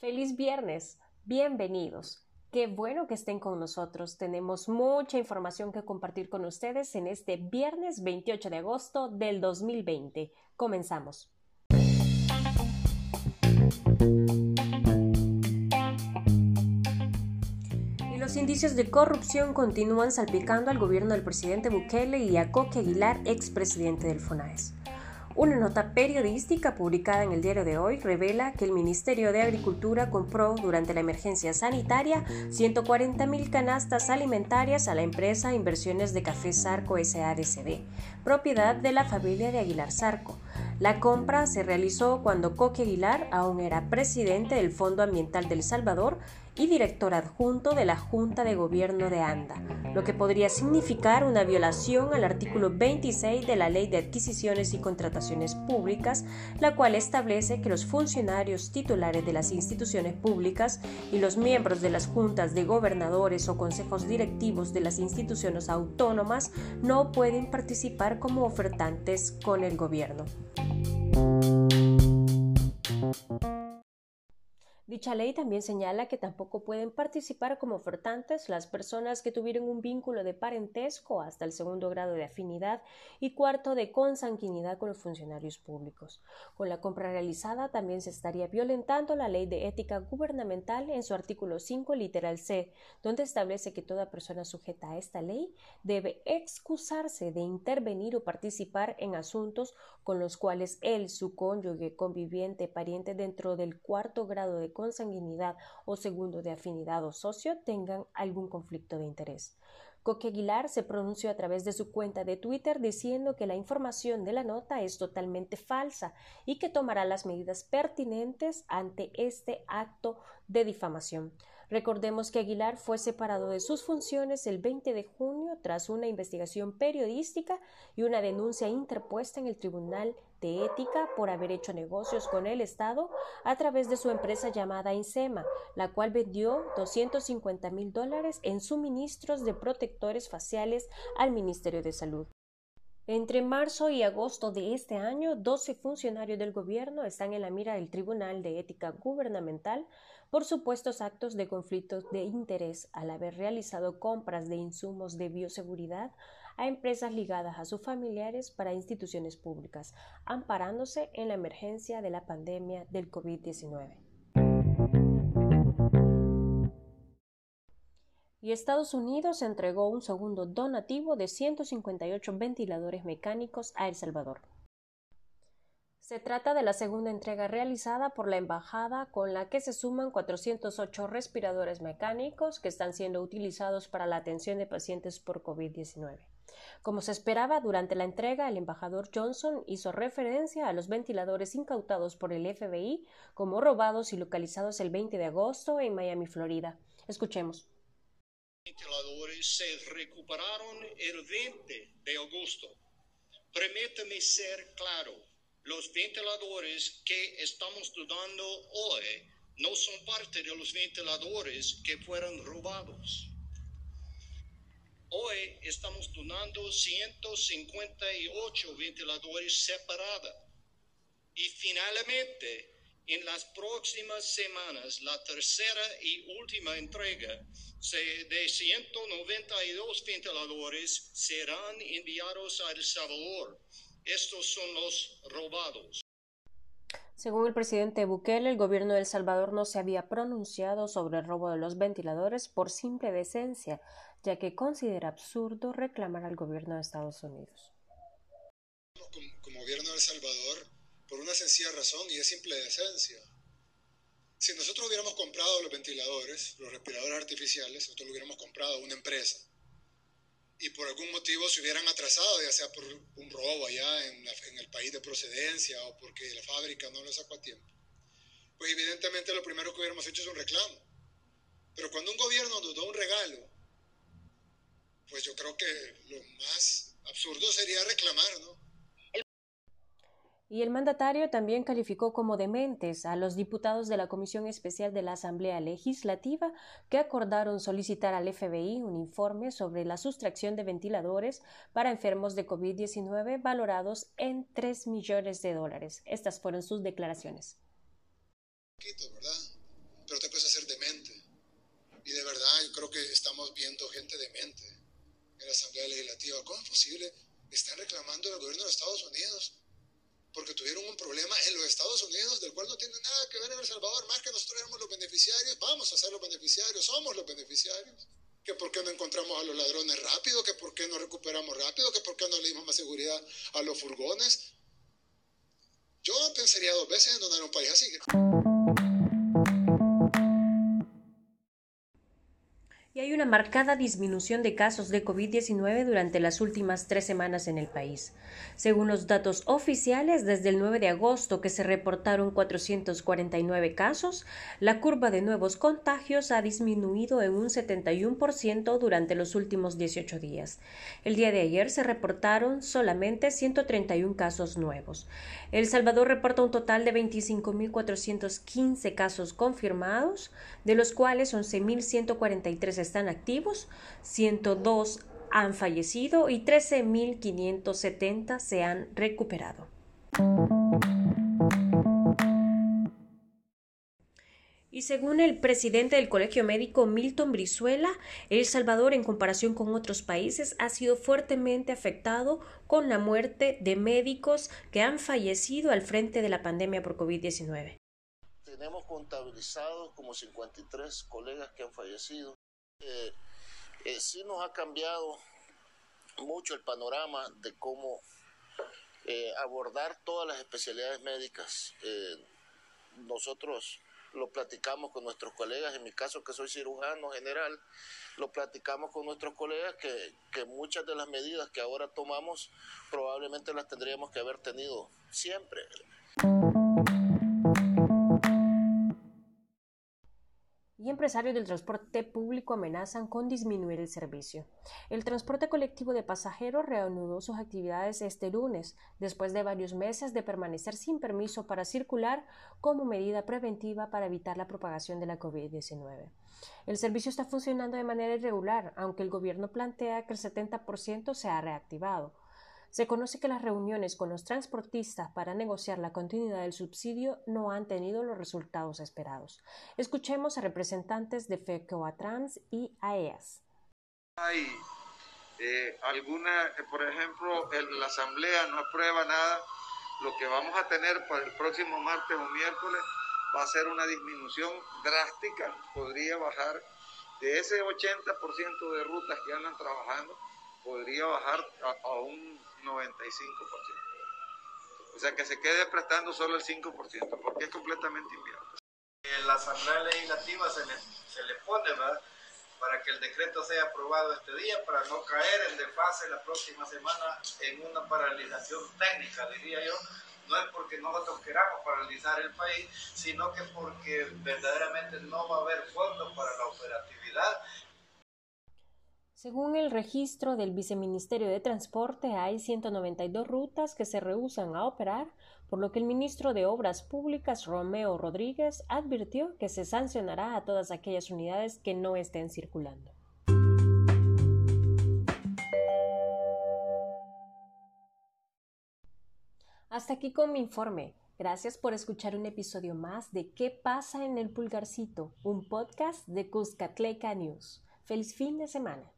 Feliz viernes, bienvenidos. Qué bueno que estén con nosotros. Tenemos mucha información que compartir con ustedes en este viernes 28 de agosto del 2020. Comenzamos. Los indicios de corrupción continúan salpicando al gobierno del presidente Bukele y a Coque Aguilar, expresidente del FONAES. Una nota periodística publicada en el diario de hoy revela que el Ministerio de Agricultura compró durante la emergencia sanitaria 140.000 canastas alimentarias a la empresa Inversiones de Café Sarco SADCB, propiedad de la familia de Aguilar Sarco. La compra se realizó cuando Coque Aguilar aún era presidente del Fondo Ambiental del Salvador y director adjunto de la Junta de Gobierno de ANDA, lo que podría significar una violación al artículo 26 de la Ley de Adquisiciones y Contrataciones Públicas, la cual establece que los funcionarios titulares de las instituciones públicas y los miembros de las juntas de gobernadores o consejos directivos de las instituciones autónomas no pueden participar como ofertantes con el gobierno. you. Dicha ley también señala que tampoco pueden participar como ofertantes las personas que tuvieron un vínculo de parentesco hasta el segundo grado de afinidad y cuarto de consanguinidad con los funcionarios públicos. Con la compra realizada también se estaría violentando la ley de ética gubernamental en su artículo 5 literal C, donde establece que toda persona sujeta a esta ley debe excusarse de intervenir o participar en asuntos con los cuales él, su cónyuge, conviviente, pariente dentro del cuarto grado de consanguinidad o segundo de afinidad o socio tengan algún conflicto de interés. Coque Aguilar se pronunció a través de su cuenta de Twitter diciendo que la información de la nota es totalmente falsa y que tomará las medidas pertinentes ante este acto de difamación. Recordemos que Aguilar fue separado de sus funciones el 20 de junio tras una investigación periodística y una denuncia interpuesta en el Tribunal de Ética por haber hecho negocios con el Estado a través de su empresa llamada Insema, la cual vendió 250 mil dólares en suministros de protectores faciales al Ministerio de Salud. Entre marzo y agosto de este año, 12 funcionarios del gobierno están en la mira del Tribunal de Ética Gubernamental por supuestos actos de conflictos de interés al haber realizado compras de insumos de bioseguridad a empresas ligadas a sus familiares para instituciones públicas, amparándose en la emergencia de la pandemia del COVID-19. Y Estados Unidos entregó un segundo donativo de 158 ventiladores mecánicos a El Salvador. Se trata de la segunda entrega realizada por la Embajada con la que se suman 408 respiradores mecánicos que están siendo utilizados para la atención de pacientes por COVID-19. Como se esperaba, durante la entrega, el embajador Johnson hizo referencia a los ventiladores incautados por el FBI como robados y localizados el 20 de agosto en Miami, Florida. Escuchemos. Ventiladores se recuperaron el 20 de agosto. Permítame ser claro los ventiladores que estamos dudando hoy no son parte de los ventiladores que fueron robados. Hoy estamos donando 158 ventiladores separados. Y finalmente, en las próximas semanas, la tercera y última entrega de 192 ventiladores serán enviados a El Salvador estos son los robados. Según el presidente Bukele, el gobierno de El Salvador no se había pronunciado sobre el robo de los ventiladores por simple decencia, ya que considera absurdo reclamar al gobierno de Estados Unidos. Como, gobierno de El Salvador, por una sencilla razón y es simple decencia. Si nosotros hubiéramos comprado los ventiladores, los respiradores artificiales, nosotros lo hubiéramos comprado a una empresa y por algún motivo se hubieran atrasado, ya sea por un robo allá en, el país de procedencia o porque la fábrica no lo sacó a tiempo, pues evidentemente lo primero que hubiéramos hecho es un reclamo. Pero cuando un gobierno nos da un regalo, pues yo creo que lo más absurdo sería reclamar, ¿no? Y el mandatario también calificó como dementes a los diputados de la Comisión Especial de la Asamblea Legislativa que acordaron solicitar al FBI un informe sobre la sustracción de ventiladores para enfermos de COVID-19 valorados en 3 millones de dólares. Estas fueron sus declaraciones. ¿verdad? pero otra cosa es ser demente. Y de verdad yo creo que estamos viendo gente demente en la Asamblea Legislativa. ¿Cómo es posible? Están reclamando al gobierno de Estados Unidos porque tuvieron un problema en los Estados Unidos del cual no tiene nada que ver en El Salvador, más que nosotros éramos los beneficiarios, vamos a ser los beneficiarios, somos los beneficiarios. Que por qué no encontramos a los ladrones rápido, que por qué no recuperamos rápido, que por qué no le dimos más seguridad a los furgones. Yo pensaría dos veces en donar un país así. Una marcada disminución de casos de COVID-19 durante las últimas tres semanas en el país. Según los datos oficiales, desde el 9 de agosto que se reportaron 449 casos, la curva de nuevos contagios ha disminuido en un 71% durante los últimos 18 días. El día de ayer se reportaron solamente 131 casos nuevos. El Salvador reporta un total de 25.415 casos confirmados, de los cuales 11.143 están activos, 102 han fallecido y 13.570 se han recuperado. Y según el presidente del Colegio Médico Milton Brizuela, El Salvador, en comparación con otros países, ha sido fuertemente afectado con la muerte de médicos que han fallecido al frente de la pandemia por COVID-19. Tenemos contabilizados como 53 colegas que han fallecido eh, eh, sí nos ha cambiado mucho el panorama de cómo eh, abordar todas las especialidades médicas. Nosotros lo platicamos con nuestros colegas, en mi caso que soy cirujano general, lo platicamos con nuestros colegas que muchas de las medidas que ahora tomamos probablemente las tendríamos que haber tenido siempre. Y empresarios del transporte público amenazan con disminuir el servicio. El transporte colectivo de pasajeros reanudó sus actividades este lunes, después de varios meses de permanecer sin permiso para circular como medida preventiva para evitar la propagación de la COVID-19. El servicio está funcionando de manera irregular, aunque el gobierno plantea que el 70% se ha reactivado. Se conoce que las reuniones con los transportistas para negociar la continuidad del subsidio no han tenido los resultados esperados. Escuchemos a representantes de FECOATRANS y AEAS. Hay eh, alguna, eh, por ejemplo, la Asamblea no aprueba nada, lo que vamos a tener para el próximo martes o miércoles va a ser una disminución drástica, podría bajar de ese 80% de rutas que andan trabajando, podría bajar a un 95%. O sea, que se quede prestando solo el 5%, porque es completamente inviable. En la Asamblea Legislativa se le, se le pone, ¿verdad? Para que el decreto sea aprobado este día, para no caer en desfase la próxima semana en una paralización técnica, diría yo. No es porque nosotros queramos paralizar el país, sino que porque verdaderamente no va a haber fondos para la operatividad según el registro del Viceministerio de Transporte, hay 192 rutas que se rehusan a operar, por lo que el ministro de Obras Públicas, Romeo Rodríguez, advirtió que se sancionará a todas aquellas unidades que no estén circulando. Hasta aquí con mi informe. Gracias por escuchar un episodio más de ¿Qué pasa en el pulgarcito? Un podcast de Cuscatleca News. Feliz fin de semana.